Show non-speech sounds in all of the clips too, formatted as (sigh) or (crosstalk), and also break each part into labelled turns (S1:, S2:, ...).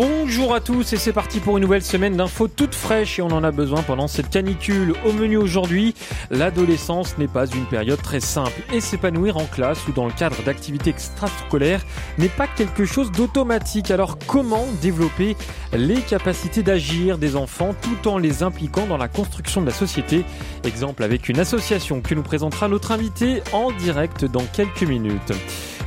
S1: Bonjour à tous et c'est parti pour une nouvelle semaine d'infos toutes fraîches et on en a besoin pendant cette canicule. Au menu aujourd'hui, l'adolescence n'est pas une période très simple et s'épanouir en classe ou dans le cadre d'activités extrascolaires n'est pas quelque chose d'automatique. Alors comment développer les capacités d'agir des enfants tout en les impliquant dans la construction de la société? Exemple avec une association que nous présentera notre invité en direct dans quelques minutes.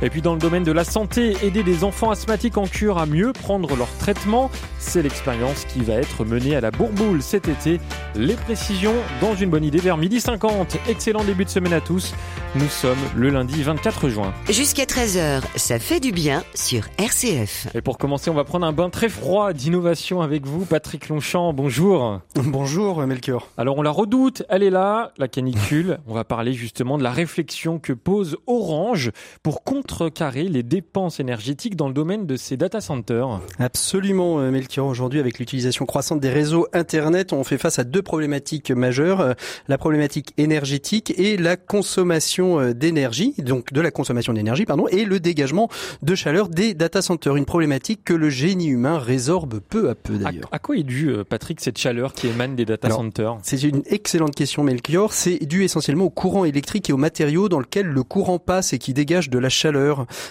S1: Et puis dans le domaine de la santé, aider des enfants asthmatiques en cure à mieux prendre leur traitement, c'est l'expérience qui va être menée à la Bourboule cet été. Les précisions dans une bonne idée vers midi 50. Excellent début de semaine à tous. Nous sommes le lundi 24 juin.
S2: Jusqu'à 13h, ça fait du bien sur RCF.
S1: Et pour commencer, on va prendre un bain très froid d'innovation avec vous, Patrick Longchamp. Bonjour.
S3: Bonjour Melchior.
S1: Alors on la redoute, elle est là, la canicule. on va parler justement de la réflexion que pose Orange pour contrecarrer les dépenses énergétiques dans le domaine de ses data centers.
S3: Absolument Melchior. Aujourd'hui, avec l'utilisation croissante des réseaux Internet, on fait face à deux problématiques majeures. La problématique énergétique et la consommation d'énergie, donc de la consommation d'énergie, pardon, et le dégagement de chaleur des data centers. Une problématique que le génie humain résorbe peu à peu d'ailleurs.
S1: À, quoi est due, Patrick, cette chaleur qui émane des data centers?
S3: C'est une excellente question, Melchior. C'est dû essentiellement au courant électrique et aux matériaux dans lesquels le courant passe et qui dégage de la chaleur.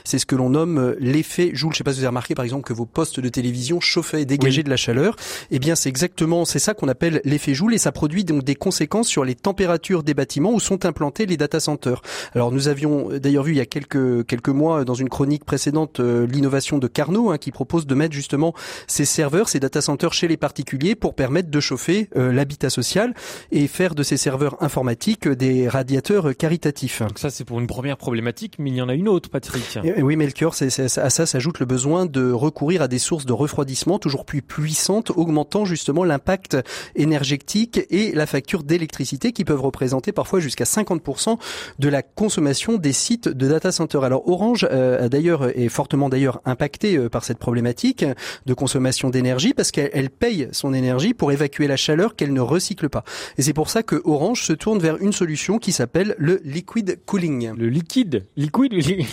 S3: C'est ce que l'on nomme l'effet Joule. Je sais pas si vous avez remarqué, par exemple, que vos postes de télévision chauffaient et dégageaient de la chaleur. Eh bien, c'est exactement, c'est ça qu'on appelle l'effet Joule et ça produit donc des conséquences sur les températures des bâtiments où sont implantés les data centers. Alors nous avions d'ailleurs vu il y a quelques quelques mois dans une chronique précédente euh, l'innovation de Carnot hein, qui propose de mettre justement ces serveurs, ces data centers chez les particuliers pour permettre de chauffer euh, l'habitat social et faire de ces serveurs informatiques des radiateurs caritatifs.
S1: Donc ça c'est pour une première problématique, mais il y en a une autre, Patrick.
S3: Et, oui, Melchior, c'est, c'est, à ça s'ajoute le besoin de recourir à des sources de refroidissement toujours plus puissantes, augmentant justement l'impact énergétique et la facture d'électricité qui peuvent représenter parfois jusqu'à 50% de la consommation des sites de data center. Alors Orange euh, d'ailleurs est fortement d'ailleurs impacté euh, par cette problématique de consommation d'énergie parce qu'elle paye son énergie pour évacuer la chaleur qu'elle ne recycle pas. Et c'est pour ça que Orange se tourne vers une solution qui s'appelle le liquid cooling.
S1: Le liquide,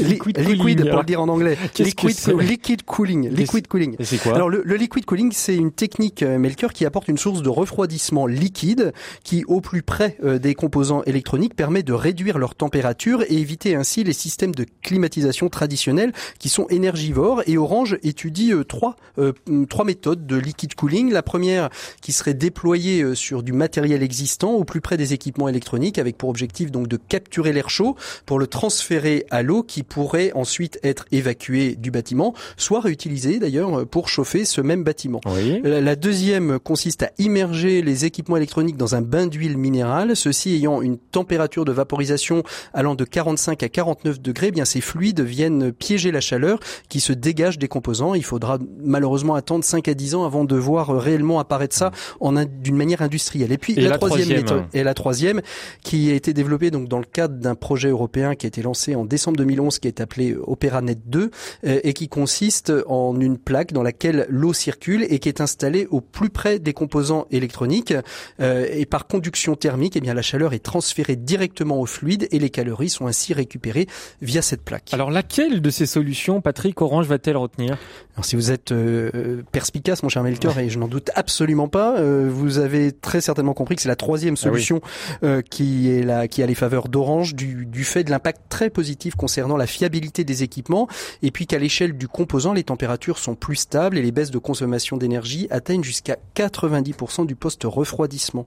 S1: liquid,
S3: liquid, liquid pour le dire en anglais. Liquid, liquid cooling, liquid cooling.
S1: Et c'est quoi
S3: Alors le, le, liquid cooling, c'est une technique euh, Melchior qui apporte une source de refroidissement liquide qui, au plus près des composants électroniques, permet de réduire leur température et éviter ainsi les systèmes de climatisation traditionnels qui sont énergivores. Et Orange étudie euh, trois, euh, trois méthodes de liquid cooling. La première qui serait déployée euh, sur du matériel existant au plus près des équipements électroniques avec pour objectif donc de capturer l'air chaud pour le transférer à l'eau qui pourrait ensuite être évacué du bâtiment, soit réutilisé d'ailleurs pour chauffer ce même bâtiment.
S1: Oui.
S3: La deuxième consiste à immerger les équipements électroniques dans un bain d'huile minérale, ceci ayant une température de vaporisation allant de 45 à 49 degrés, eh bien ces fluides viennent piéger la chaleur qui se dégage des composants. Il faudra malheureusement attendre 5 à 10 ans avant de voir réellement apparaître ça en d'une manière industrielle. Et puis
S1: et
S3: la,
S1: la,
S3: troisième,
S1: troisième
S3: méthode et la troisième qui a été développée donc dans le cadre d'un projet européen qui a été lancé en décembre 2011 qui est appelé OperaNet 2 euh, et qui consiste en une plaque dans laquelle l'eau circule et qui est installée au plus près des composants électroniques euh, et par conduction thermique, eh bien la chaleur est transférée directement au fluide et les calories sont ainsi récupérées via cette plaque.
S1: Alors laquelle de ces solutions, Patrick Orange va-t-elle retenir?
S3: Alors si vous êtes euh, perspicace, mon cher Melchior, ouais. et je n'en doute absolument pas, euh, vous avez très certainement compris que c'est la troisième solution
S1: ah oui.
S3: euh, qui est la, qui a les faveurs d'Orange du, du fait de l'impact très positif concernant la fiabilité des équipements, et puis qu'à l'échelle du composant, les températures sont plus stables et les baisses de consommation d'énergie atteignent jusqu'à 90% du poste refroidissement.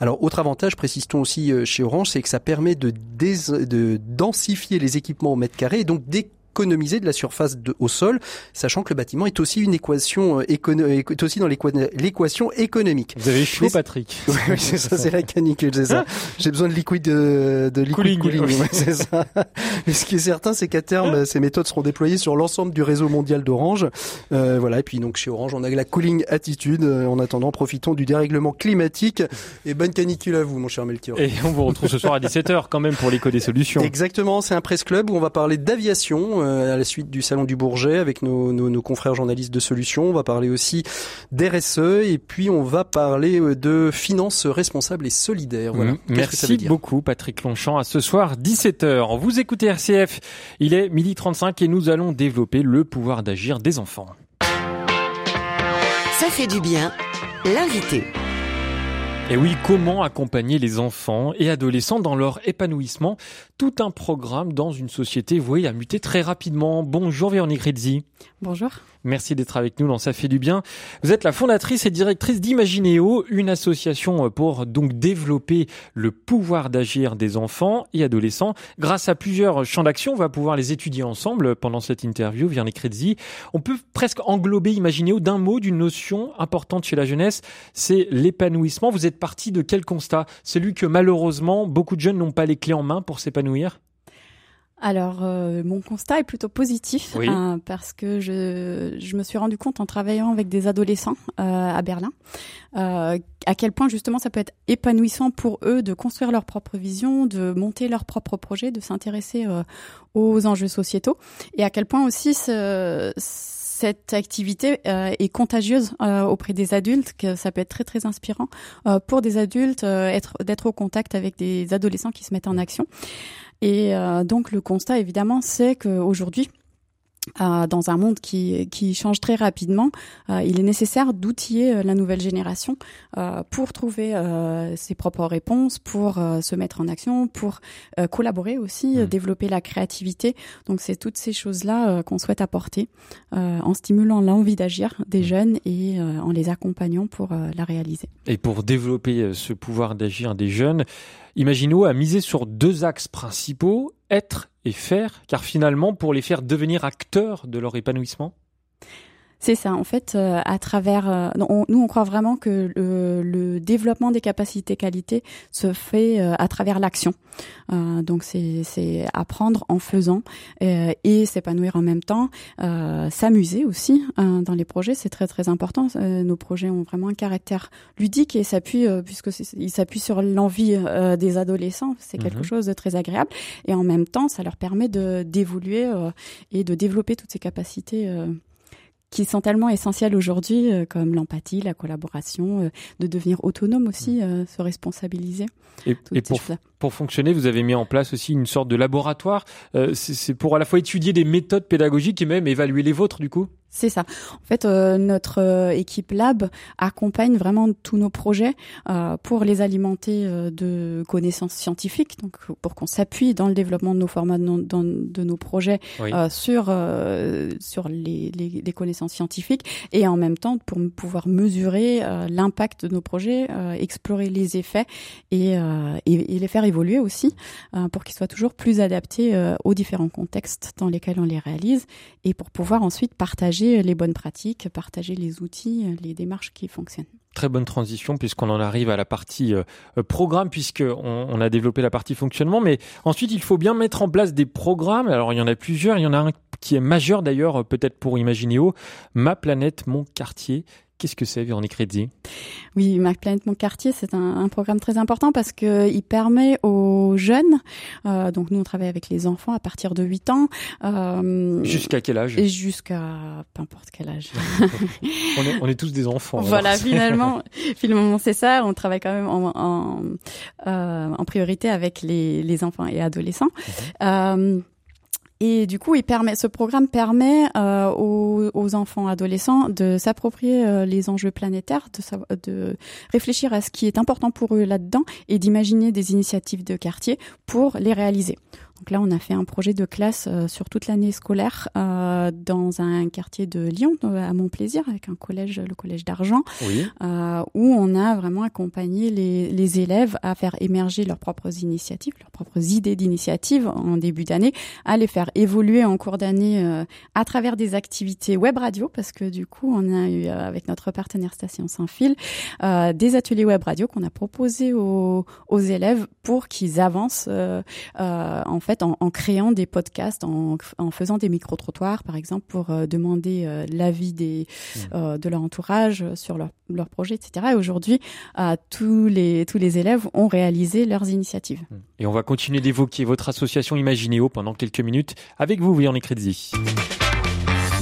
S3: Alors autre avantage, précise-t-on aussi euh, chez Orange, c'est que ça permet de, de densifier les équipements au mètre carré et donc d'économiser de la surface de, au sol, sachant que le bâtiment est aussi une équation euh, est aussi dans l'équation économique.
S1: Vous avez chaud, Patrick. (laughs)
S3: Oui, oui c'est ça, c'est la canicule, c'est ça. (laughs) J'ai besoin de liquide de, de liquid
S1: cooling.
S3: cooling (laughs) ouais, c'est ça. Mais ce qui est certain, c'est qu'à terme, ces méthodes seront déployées sur l'ensemble du réseau mondial d'Orange. Euh, voilà. Et puis donc chez Orange, on a la cooling attitude. Euh, En attendant, profitons du dérèglement climatique et bonne canicule à vous, mon cher Melchior.
S1: Et on vous retrouve ce soir à 17h quand même pour l'écho des solutions.
S3: Exactement. C'est un presse club où on va parler d'aviation à la suite du salon du Bourget avec nos, nos, nos confrères journalistes de Solutions. On va parler aussi d'RSE et puis on va parler de finances responsables et solidaires. Voilà.
S1: Mmh. Merci beaucoup Patrick Longchamp. À ce soir 17h. Vous écoutez RCF. Il est midi 35 et nous allons développer le pouvoir d'agir des enfants.
S2: Ça fait du bien. L'invité.
S1: Et oui, comment accompagner les enfants et adolescents dans leur épanouissement? Tout un programme dans une société vouée à muter très rapidement. Bonjour Véronique Rizzi.
S4: Bonjour.
S1: Merci d'être avec nous dans Ça fait du bien. Vous êtes la fondatrice et directrice d'Imagineo, une association pour donc développer le pouvoir d'agir des enfants et adolescents. Grâce à plusieurs champs d'action, on va pouvoir les étudier ensemble pendant cette interview, Véronique Rizzi. On peut presque englober Imagineo d'un mot, d'une notion importante chez la jeunesse, c'est l'épanouissement. Vous êtes partie de quel constat? Celui que malheureusement, beaucoup de jeunes n'ont pas les clés en main pour s'épanouir?
S4: Alors, euh, mon constat est plutôt positif hein, parce que je, je, me suis rendu compte en travaillant avec des adolescents euh, à Berlin euh, à quel point justement ça peut être épanouissant pour eux de construire leur propre vision, de monter leur propre projet, de s'intéresser aux enjeux sociétaux et à quel point aussi ce, cette activité euh, est contagieuse euh, auprès des adultes, que ça peut être très très inspirant euh, pour des adultes être d'être au contact avec des adolescents qui se mettent en action. Et donc le constat évidemment, c'est qu'aujourd'hui euh, dans un monde qui, qui change très rapidement, euh, il est nécessaire d'outiller euh, la nouvelle génération pour trouver ses propres réponses, pour se mettre en action, pour collaborer aussi, mmh. développer la créativité. Donc c'est toutes ces choses-là qu'on souhaite apporter en stimulant l'envie d'agir des mmh. jeunes et en les accompagnant pour la réaliser.
S1: Et pour développer ce pouvoir d'agir des jeunes, Imaginons à miser sur deux axes principaux, être faire, car finalement, pour les faire devenir acteurs de leur épanouissement?
S4: C'est ça, en fait, euh, à travers. Euh, nous, on croit vraiment que le, le développement des capacités qualité se fait euh, à travers l'action. donc, c'est apprendre en faisant et s'épanouir en même temps, s'amuser aussi dans les projets, c'est très très important. nos projets ont vraiment un caractère ludique et s'appuient puisque ils s'appuient sur l'envie des adolescents. C'est quelque mhm. chose de très agréable et en même temps, ça leur permet de d'évoluer et de développer toutes ces capacités qui sont tellement essentielles aujourd'hui, euh, comme l'empathie, la collaboration, euh, de devenir autonome aussi, euh, se responsabiliser.
S1: Et, et pour, pour, fonctionner, vous avez mis en place aussi une sorte de laboratoire. C'est pour à la fois étudier des méthodes pédagogiques et même évaluer les vôtres, du coup
S4: c'est ça. En fait, euh, notre euh, équipe lab accompagne vraiment tous nos projets euh, pour les alimenter de connaissances scientifiques, donc pour qu'on s'appuie dans le développement de nos formats, de, de nos projets sur sur les, les, les, connaissances scientifiques et en même temps pour pouvoir mesurer l'impact de nos projets, explorer les effets et, et, et, les faire évoluer aussi pour qu'ils soient toujours plus adaptés aux différents contextes dans lesquels on les réalise et pour pouvoir ensuite partager les bonnes pratiques, partager les outils, les démarches qui fonctionnent.
S1: Très bonne transition puisqu'on en arrive à la partie euh, programme puisqu'on on a développé la partie fonctionnement, mais ensuite il faut bien mettre en place des programmes. Alors il y en a plusieurs, il y en a un qui est majeur d'ailleurs peut-être pour Imagineo, Ma planète, mon quartier. Qu'est-ce que c'est, Véronique Redzi
S4: Oui, Ma planète, mon quartier, c'est un, un, programme très important parce que il permet aux jeunes, euh, donc nous on travaille avec les enfants à partir de 8 ans.
S1: Euh, jusqu'à quel âge?
S4: Jusqu'à peu importe quel âge. (laughs)
S1: on, est, on, est, tous des enfants.
S4: Voilà, finalement, (laughs) finalement c'est ça. On travaille quand même en, en, euh, en priorité avec les, les, enfants et adolescents. Mmh. Et du coup, il permet, ce programme permet euh, aux, aux, enfants adolescents de s'approprier euh, les enjeux planétaires, de, de réfléchir à ce qui est important pour eux là-dedans et d'imaginer des initiatives de quartier pour les réaliser. Donc là, on a fait un projet de classe euh, sur toute l'année scolaire euh, dans un quartier de Lyon, à Montplaisir, avec un collège, le collège d'Argent, euh, où on a vraiment accompagné les, les, élèves à faire émerger leurs propres initiatives, leurs propres idées d'initiatives en début d'année, à les faire évoluer en cours d'année euh, à travers des activités web radio, parce que du coup, on a eu euh, avec notre partenaire Station Sans Fil des ateliers web radio qu'on a proposés aux, aux élèves pour qu'ils avancent en fait en, créant des podcasts, en, faisant des micro-trottoirs, par exemple, pour demander l'avis des mmh. de leur entourage sur leur, leur projet, etc. Et aujourd'hui, tous les tous les élèves ont réalisé leurs initiatives. Mmh.
S1: Et on va continuer d'évoquer votre association Imaginéo pendant quelques minutes avec vous, Véronique Rizzi.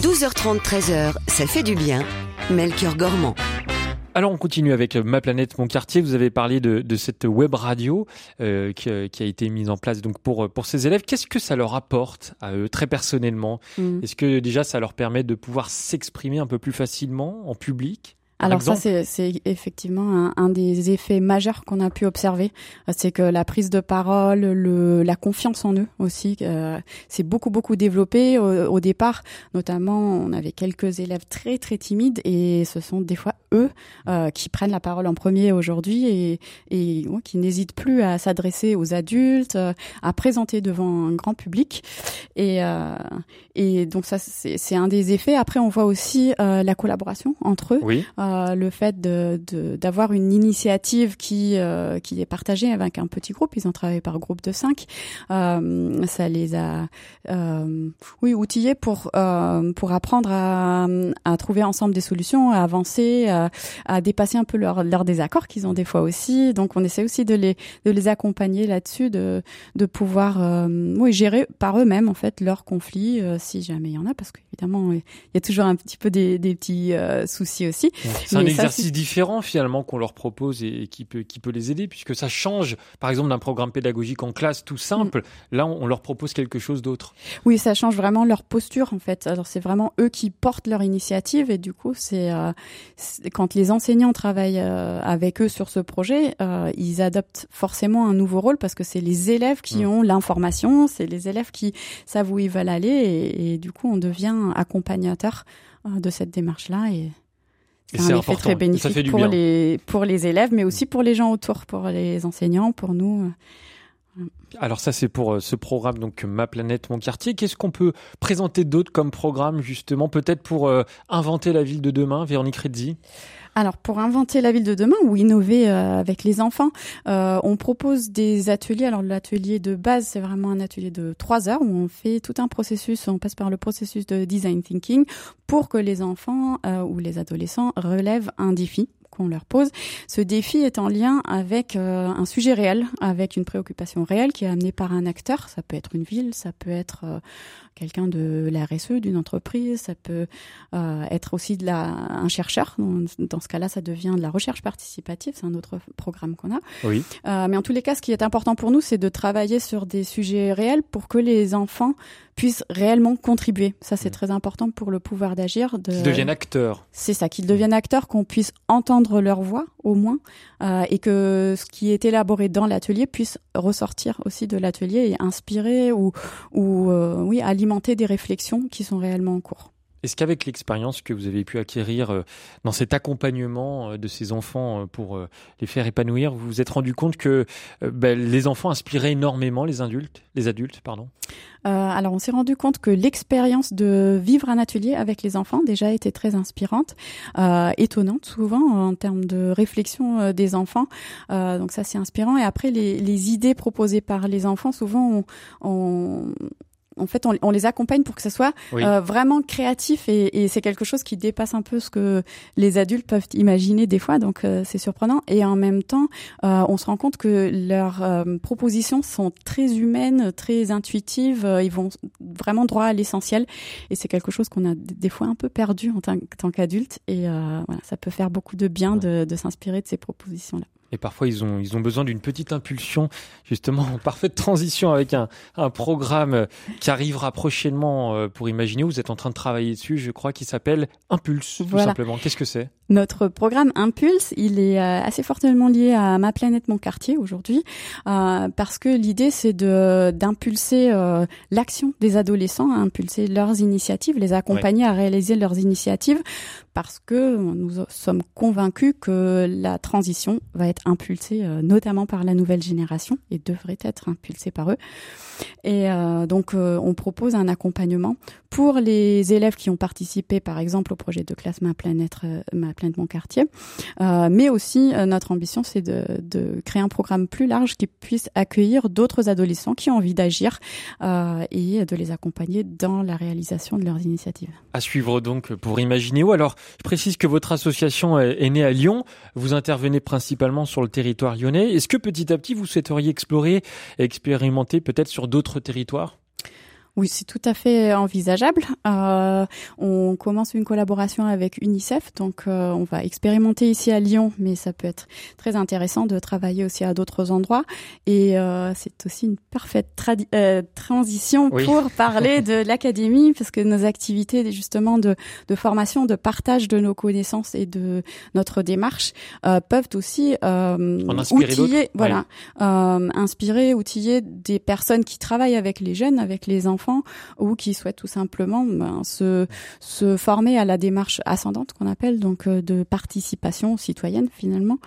S2: 12h30, 13h, ça fait du bien. Melchior Gormand.
S1: Alors on continue avec Ma Planète, Mon Quartier. Vous avez parlé de, cette web radio euh, qui, a été mise en place donc pour pour ces élèves. Qu'est-ce que ça leur apporte à eux très personnellement? Mm. Est-ce que déjà ça leur permet de pouvoir s'exprimer un peu plus facilement en public?
S4: Alors ça, c'est effectivement un, des effets majeurs qu'on a pu observer. C'est que la prise de parole, le, la confiance en eux aussi, euh, c'est beaucoup beaucoup développé au, départ. Notamment, on avait quelques élèves très très timides et ce sont des fois eux euh, qui prennent la parole en premier aujourd'hui et, et qui n'hésitent plus à s'adresser aux adultes, à présenter devant un grand public. Et, euh, et donc ça, c'est un des effets. Après, on voit aussi euh, la collaboration entre eux.
S1: Oui.
S4: Euh, le fait de d'avoir une initiative qui euh, qui est partagée avec un petit groupe. Ils ont travaillé par groupe de cinq. Euh, ça les a oui outillés pour pour apprendre à, à trouver ensemble des solutions, à avancer, à, à dépasser un peu leurs leur désaccords qu'ils ont des fois aussi. Donc on essaie aussi de les de les accompagner là-dessus, de de pouvoir oui gérer par eux-mêmes en fait leurs conflits si jamais il y en a, parce qu'évidemment il y a toujours un petit peu des, des petits soucis aussi.
S1: C'est un exercice différent finalement qu'on leur propose et, qui peut qui peut les aider puisque ça change par exemple d'un programme pédagogique en classe tout simple. Mm. Là, on, leur propose quelque chose d'autre.
S4: Oui, ça change vraiment leur posture en fait. Alors c'est vraiment eux qui portent leur initiative et du coup c'est euh, quand les enseignants travaillent euh, avec eux sur ce projet, euh, ils adoptent forcément un nouveau rôle parce que c'est les élèves qui mm. ont l'information, c'est les élèves qui savent où ils veulent aller et, et du coup on devient accompagnateur de cette démarche là et c'est un effet très bénéfique pour les pour les élèves, mais aussi pour les gens autour, pour les enseignants, pour nous.
S1: Alors ça c'est pour euh, ce programme donc Ma planète mon quartier. Qu'est-ce qu'on peut présenter d'autre comme programme justement peut-être pour euh, inventer la ville de demain, Véronique Redzi?
S4: Alors pour inventer la ville de demain ou innover euh, avec les enfants, euh, on propose des ateliers. Alors l'atelier de base, c'est vraiment un atelier de trois heures où on fait tout un processus, on passe par le processus de design thinking pour que les enfants euh, ou les adolescents relèvent un défi qu'on leur pose. Ce défi est en lien avec un sujet réel, avec une préoccupation réelle qui est amenée par un acteur. Ça peut être une ville, ça peut être quelqu'un de la RSE d'une entreprise, ça peut euh, être aussi de la, un chercheur. Dans, ce cas-là, ça devient de la recherche participative, c'est un autre programme qu'on a.
S1: Oui.
S4: Euh, mais en tous les cas, ce qui est important pour nous, c'est de travailler sur des sujets réels pour que les enfants puissent réellement contribuer. Ça, c'est mmh. très important pour le pouvoir d'agir.
S1: De... Qu'ils deviennent acteurs.
S4: C'est ça, qu'ils deviennent acteurs, qu'on puisse entendre leur voix au moins, euh, et que ce qui est élaboré dans l'atelier puisse ressortir aussi de l'atelier et inspirer ou, ou euh, oui, alimenter des réflexions qui sont réellement en cours.
S1: Est-ce qu'avec l'expérience que vous avez pu acquérir euh, dans cet accompagnement euh, de ces enfants euh, pour les faire épanouir, vous vous êtes rendu compte que ben, les enfants inspiraient énormément les adultes, les adultes, pardon?
S4: Alors, on s'est rendu compte que l'expérience de vivre un atelier avec les enfants déjà était très inspirante, étonnante souvent en termes de réflexion des enfants. donc ça, c'est inspirant. Et après, les, idées proposées par les enfants, souvent, on, on, en fait, on, les accompagne pour que ce soit euh, vraiment créatif et, c'est quelque chose qui dépasse un peu ce que les adultes peuvent imaginer des fois. Donc, euh, c'est surprenant. Et en même temps, euh, on se rend compte que leurs propositions sont très humaines, très intuitives. ils vont vraiment droit à l'essentiel. Et c'est quelque chose qu'on a des fois un peu perdu en tant, qu'adulte. Et voilà, ça peut faire beaucoup de bien de, de s'inspirer de ces propositions-là.
S1: Et parfois, ils ont, ils ont besoin d'une petite impulsion, justement, en parfaite transition avec un, un programme qui arrivera prochainement euh, pour imaginer. Vous êtes en train de travailler dessus, je crois, qui s'appelle Impulse, tout simplement. Qu'est-ce que c'est?
S4: Notre programme Impulse, il est euh, assez fortement lié à Ma planète, mon quartier aujourd'hui, euh, parce que l'idée, c'est de d'impulser euh, l'action des adolescents, à impulser leurs initiatives, les accompagner à réaliser leurs initiatives, parce que nous sommes convaincus que la transition va être impulsée euh, notamment par la nouvelle génération et devrait être impulsée par eux. Et donc on propose un accompagnement pour les élèves qui ont participé par exemple au projet de classe Ma Planète, Ma Jacqueline de Moncartier. Euh, mais aussi, euh, notre ambition, c'est de, créer un programme plus large qui puisse accueillir d'autres adolescents qui ont envie d'agir euh, et de les accompagner dans la réalisation de leurs initiatives.
S5: À suivre donc pour Imagineo. Alors, je précise que votre association est née à Lyon. Vous intervenez principalement sur le territoire lyonnais. Est-ce que petit à petit, vous souhaiteriez explorer et expérimenter peut-être sur d'autres territoires?
S4: Oui, c'est tout à fait envisageable. Euh, on commence une collaboration avec UNICEF, donc euh, on va expérimenter ici à Lyon, mais ça peut être très intéressant de travailler aussi à d'autres endroits. Et euh, c'est aussi une parfaite euh, transition pour parler de (laughs) l'académie, parce que nos activités justement de, de, formation, de partage de nos connaissances et de notre démarche euh, peuvent aussi outiller, voilà, inspirer, outiller des personnes qui travaillent avec les jeunes, avec les enfants ou qui souhaitent tout simplement ben, se, se former à la démarche ascendante qu'on appelle donc euh, de participation citoyenne finalement.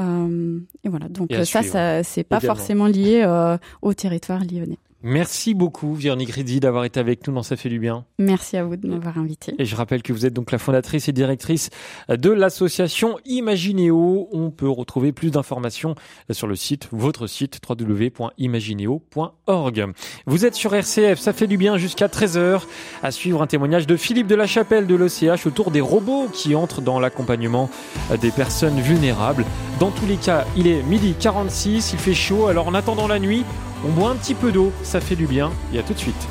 S4: Euh, et voilà, donc ça, ça c'est pas forcément lié euh, au territoire lyonnais.
S5: Merci beaucoup, Véronique Ridzi, d'avoir été avec nous dans Ça fait du bien.
S4: Merci à vous de m'avoir invité.
S5: Et je rappelle que vous êtes donc la fondatrice et directrice de l'association Imagineo. On peut retrouver plus d'informations sur le site, votre site, www.imagineo.org. Vous êtes sur RCF, Ça fait du bien jusqu'à 13h. À suivre un témoignage de Philippe de la Chapelle de l'OCH autour des robots qui entrent dans l'accompagnement des personnes vulnérables. Dans tous les cas, il est midi 46, il fait chaud, alors en attendant la nuit, on boit un petit peu d'eau, ça fait du bien, et à tout de suite.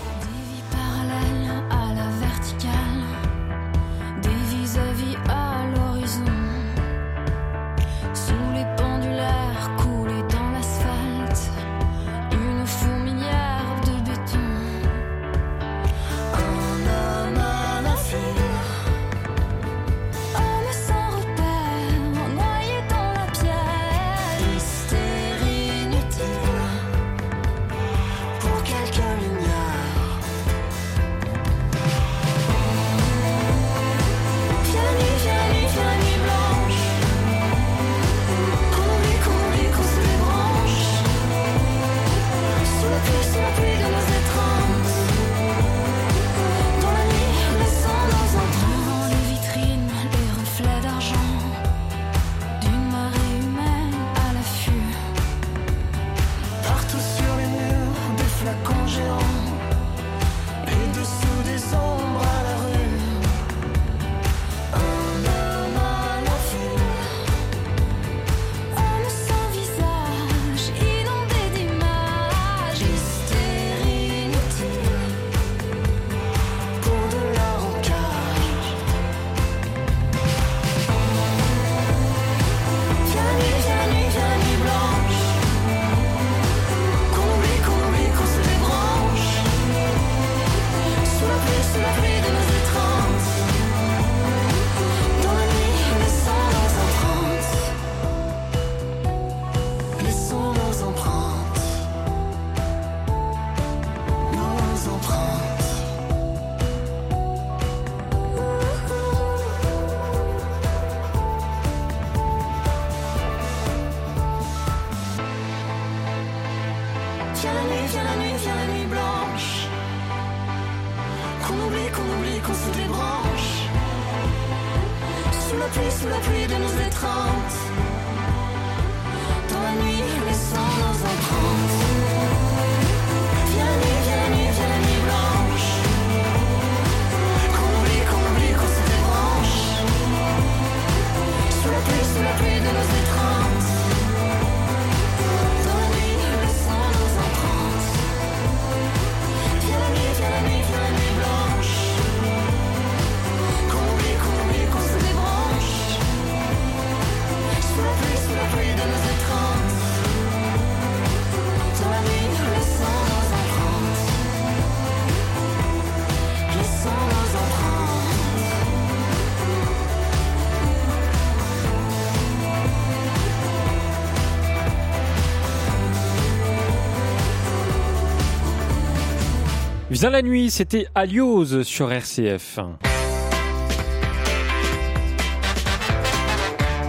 S5: Dans la nuit, c'était Aliose sur RCF.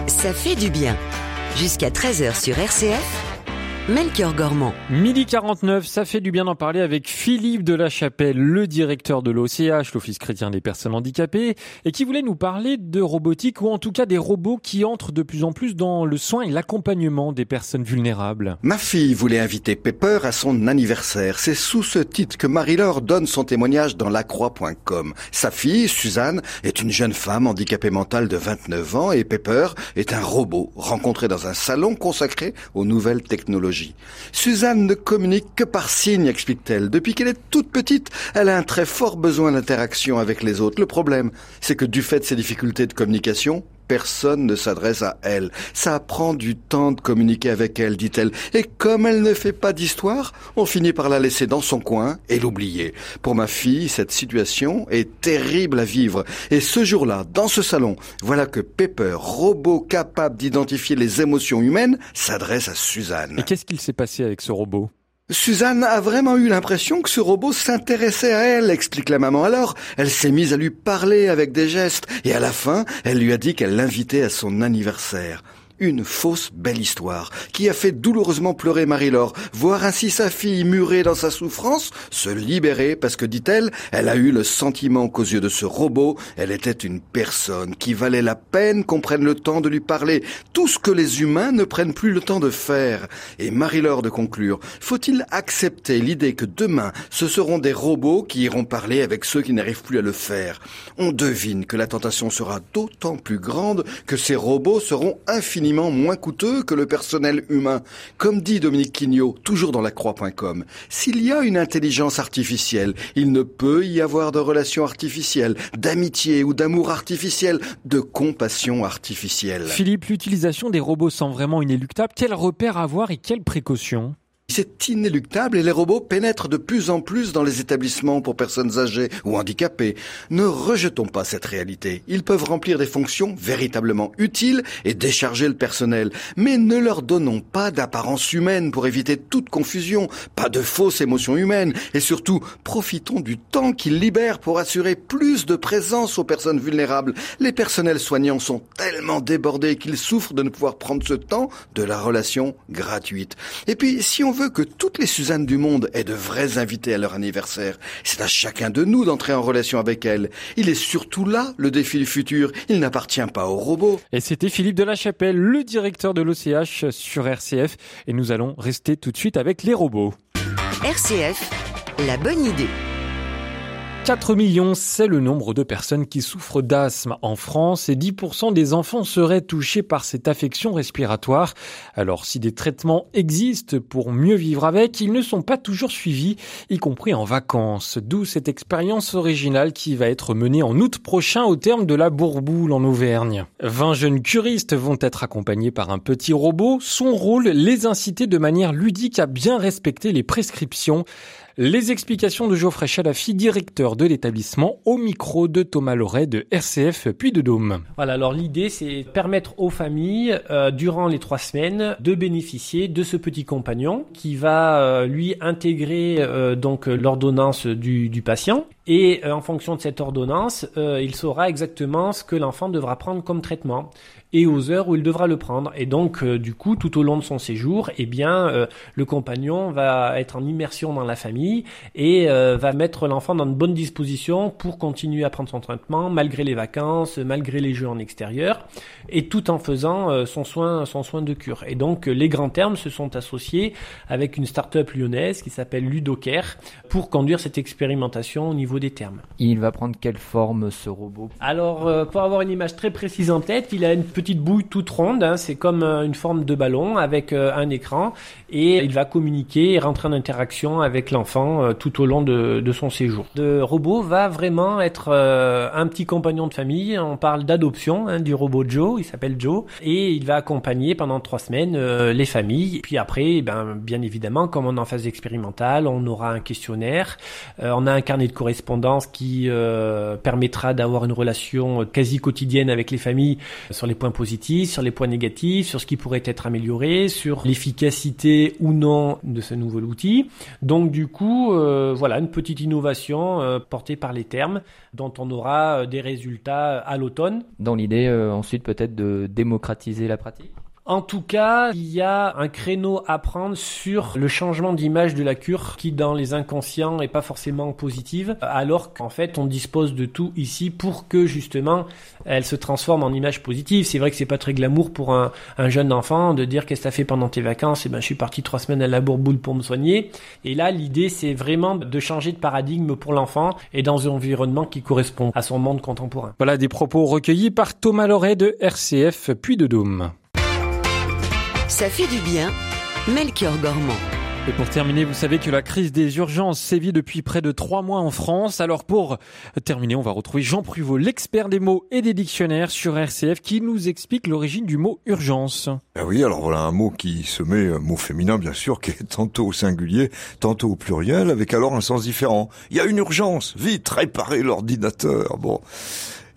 S2: Ça fait du bien. Jusqu'à 13h sur RCF, Melchior Gormand.
S1: Midi 49, ça fait du bien d'en parler avec Philippe de la Chapelle, le directeur de l'OCH, l'Office chrétien des personnes handicapées, et qui voulait nous parler de robotique ou en tout cas des robots qui entrent de plus en plus dans le soin et l'accompagnement des personnes vulnérables.
S6: Ma fille voulait inviter Pepper à son anniversaire. C'est sous ce titre que Marie-Laure donne son témoignage dans lacroix.com. Sa fille, Suzanne, est une jeune femme handicapée mentale de 29 ans et Pepper est un robot rencontré dans un salon consacré aux nouvelles technologies. Suzanne ne communique que par signes, explique-t-elle. Depuis qu'elle est toute petite, elle a un très fort besoin d'interaction avec les autres. Le problème, c'est que du fait de ses difficultés de communication, personne ne s'adresse à elle. Ça prend du temps de communiquer avec elle, dit-elle. Et comme elle ne fait pas d'histoire, on finit par la laisser dans son coin et l'oublier. Pour ma fille, cette situation est terrible à vivre. Et ce jour-là, dans ce salon, voilà que Pepper, robot capable d'identifier les émotions humaines, s'adresse à Suzanne.
S1: Et qu'est-ce qu'il s'est passé avec ce robot?
S6: Suzanne a vraiment eu l'impression que ce robot s'intéressait à elle, explique la maman. Alors, elle s'est mise à lui parler avec des gestes, et à la fin, elle lui a dit qu'elle l'invitait à son anniversaire. Une fausse belle histoire qui a fait douloureusement pleurer Marie-Laure, voir ainsi sa fille murée dans sa souffrance, se libérer parce que, dit-elle, elle a eu le sentiment qu'aux yeux de ce robot, elle était une personne qui valait la peine qu'on prenne le temps de lui parler, tout ce que les humains ne prennent plus le temps de faire. Et Marie-Laure de conclure, faut-il accepter l'idée que demain, ce seront des robots qui iront parler avec ceux qui n'arrivent plus à le faire? On devine que la tentation sera d'autant plus grande que ces robots seront moins coûteux que le personnel humain. Comme dit Dominique Quignot, toujours dans la croix.com, s'il y a une intelligence artificielle, il ne peut y avoir de relations artificielles, d'amitié ou d'amour artificiel, de compassion artificielle.
S1: Philippe, l'utilisation des robots semble vraiment inéluctable. Quel repère avoir et quelles précautions
S6: c'est inéluctable et les robots pénètrent de plus en plus dans les établissements pour personnes âgées ou handicapées. Ne rejetons pas cette réalité. Ils peuvent remplir des fonctions véritablement utiles et décharger le personnel. Mais ne leur donnons pas d'apparence humaine pour éviter toute confusion, pas de fausses émotions humaines et surtout profitons du temps qu'ils libèrent pour assurer plus de présence aux personnes vulnérables. Les personnels soignants sont tellement débordés qu'ils souffrent de ne pouvoir prendre ce temps de la relation gratuite. Et puis si on veut que toutes les Suzannes du monde aient de vrais invités à leur anniversaire. C'est à chacun de nous d'entrer en relation avec elles. Il est surtout là le défi du futur. Il n'appartient pas aux robots.
S1: Et c'était Philippe de la Chapelle, le directeur de l'OCH sur RCF. Et nous allons rester tout de suite avec les robots.
S2: RCF, la bonne idée.
S1: 4 millions, c'est le nombre de personnes qui souffrent d'asthme en France et 10% des enfants seraient touchés par cette affection respiratoire. Alors si des traitements existent pour mieux vivre avec, ils ne sont pas toujours suivis, y compris en vacances. D'où cette expérience originale qui va être menée en août prochain au terme de la Bourboule en Auvergne. 20 jeunes curistes vont être accompagnés par un petit robot. Son rôle, les inciter de manière ludique à bien respecter les prescriptions. Les explications de Geoffrey Chalafi, directeur de l'établissement, au micro de Thomas Loret de RCF Puy de Dôme.
S7: Voilà, alors l'idée c'est permettre aux familles, euh, durant les trois semaines, de bénéficier de ce petit compagnon qui va euh, lui intégrer euh, donc l'ordonnance du, du, patient. Et en fonction de cette ordonnance, il saura exactement ce que l'enfant devra prendre comme traitement et aux heures où il devra le prendre. Et donc, euh, du coup, tout au long de son séjour, eh bien, euh, le compagnon va être en immersion dans la famille et euh, va mettre l'enfant dans de bonnes dispositions pour continuer à prendre son traitement malgré les vacances, malgré les jeux en extérieur, et tout en faisant son soin, son soin de cure. Et donc, les grands termes se sont associés avec une start-up lyonnaise qui s'appelle Ludocare pour conduire cette expérimentation au niveau des termes.
S8: Il va prendre quelle forme ce robot?
S7: Alors, pour avoir une image très précise en tête, il a une petite bouille toute ronde, hein, c'est comme euh, une forme de ballon avec euh, un écran. Et il va communiquer et rentrer en interaction avec l'enfant euh, tout au long de, de, son séjour. Le robot va vraiment être un petit compagnon de famille, on parle d'adoption hein, du robot Joe, il s'appelle Joe, et il va accompagner pendant trois semaines les familles. Puis après, ben, bien évidemment, comme on est en phase expérimentale, on aura un questionnaire, on a un carnet de correspondance qui permettra d'avoir une relation quasi quotidienne avec les familles sur les points positifs, sur les points négatifs, sur ce qui pourrait être amélioré, sur l'efficacité ou non de ce nouvel outil. Donc du coup, euh, voilà une petite innovation euh, portée par les termes dont on aura euh, des résultats à l'automne.
S8: Dans l'idée ensuite peut-être de démocratiser la pratique?
S7: En tout cas, il y a un créneau à prendre sur le changement d'image de la cure qui dans les inconscients est pas forcément positive, alors qu'en fait on dispose de tout ici pour que justement elle se transforme en image positive. C'est vrai que c'est pas très glamour pour un, jeune enfant de dire qu'est-ce que t'as fait pendant tes vacances, et eh ben je suis parti trois semaines à la bourboule pour me soigner. Et là l'idée c'est vraiment de changer de paradigme pour l'enfant et dans un environnement qui correspond à son monde contemporain.
S1: Voilà des propos recueillis par Thomas Loret de RCF Puy de Dôme.
S2: Ça fait du bien, Melchior Gormand.
S1: Et pour terminer, vous savez que la crise des urgences sévit depuis près de trois mois en France. Alors pour terminer, on va retrouver Jean Pruvot, l'expert des mots et des dictionnaires sur RCF, qui nous explique l'origine du mot urgence.
S9: Ah oui, alors voilà un mot qui se met, un mot féminin bien sûr, qui est tantôt au singulier, tantôt au pluriel, avec alors un sens différent. Il y a une urgence, vite, réparer l'ordinateur. Bon.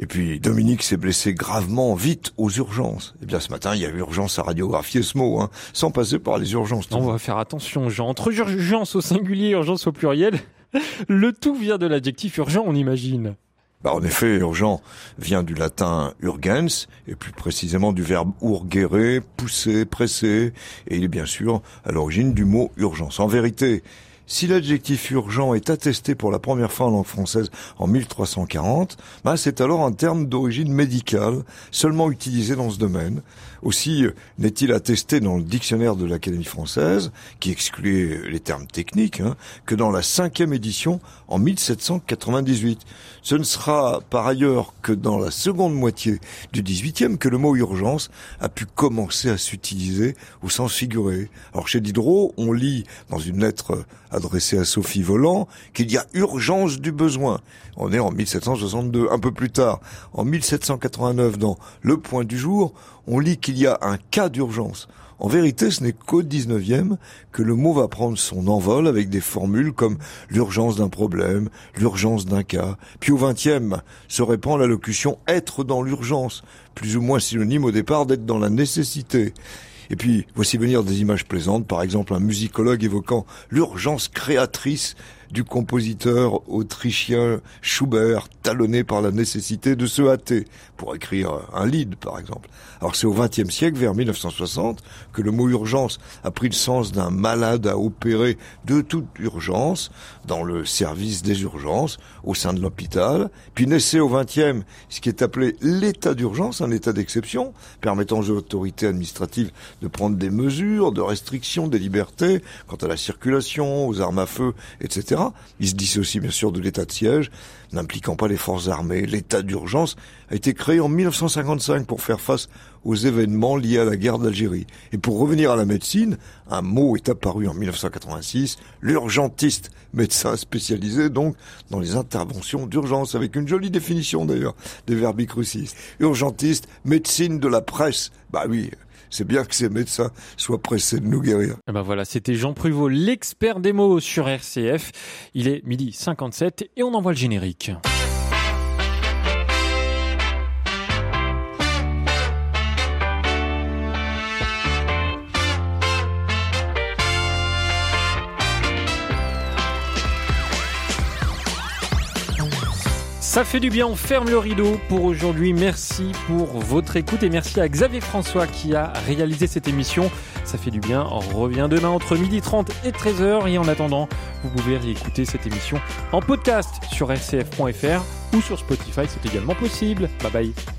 S9: Et puis Dominique s'est blessé gravement, vite, aux urgences. Eh bien ce matin, il y a urgence à radiographier ce mot, hein, sans passer par les urgences.
S1: On va faire attention, Jean. Entre urgence au singulier, urgence au pluriel, (laughs) le tout vient de l'adjectif urgent, on imagine.
S9: Bah, en effet, urgent vient du latin urgens, et plus précisément du verbe urgere, pousser, presser, et il est bien sûr à l'origine du mot urgence. En vérité, si l'adjectif urgent est attesté pour la première fois en langue française en 1340, ben c'est alors un terme d'origine médicale, seulement utilisé dans ce domaine. Aussi n'est-il attesté dans le dictionnaire de l'Académie française, qui excluait les termes techniques, hein, que dans la cinquième édition en 1798. Ce ne sera par ailleurs que dans la seconde moitié du 18e que le mot urgence a pu commencer à s'utiliser au sens figuré. Alors chez Diderot, on lit dans une lettre adressée à Sophie Volant qu'il y a urgence du besoin. On est en 1762, un peu plus tard. En 1789, dans Le Point du Jour, on lit qu'il y a un cas d'urgence. En vérité, ce n'est qu'au 19e que le mot va prendre son envol avec des formules comme l'urgence d'un problème, l'urgence d'un cas. Puis au 20e se répand la locution être dans l'urgence, plus ou moins synonyme au départ d'être dans la nécessité. Et puis, voici venir des images plaisantes, par exemple un musicologue évoquant l'urgence créatrice du compositeur autrichien Schubert, talonné par la nécessité de se hâter pour écrire un lead, par exemple. Alors c'est au XXe siècle, vers 1960, que le mot urgence a pris le sens d'un malade à opérer de toute urgence dans le service des urgences au sein de l'hôpital. Puis naissait au XXe ce qui est appelé l'état d'urgence, un état d'exception, permettant aux autorités administratives de prendre des mesures de restriction des libertés quant à la circulation, aux armes à feu, etc. Il se dissocie bien sûr de l'état de siège, n'impliquant pas les forces armées. L'état d'urgence a été créé en 1955 pour faire face aux événements liés à la guerre d'Algérie. Et pour revenir à la médecine, un mot est apparu en 1986, l'urgentiste, médecin spécialisé donc dans les interventions d'urgence, avec une jolie définition d'ailleurs des verbes crucis. Urgentiste, médecine de la presse. Bah oui, c'est bien que ces médecins soient pressés de nous guérir.
S1: Et eh ben voilà, c'était Jean Pruvot, l'expert des mots sur RCF. Il est midi 57 et on envoie le générique. Ça fait du bien, on ferme le rideau pour aujourd'hui. Merci pour votre écoute et merci à Xavier François qui a réalisé cette émission. Ça fait du bien, on revient demain entre 12h30 et 13h et en attendant, vous pouvez réécouter cette émission en podcast sur rcf.fr ou sur Spotify, c'est également possible. Bye bye.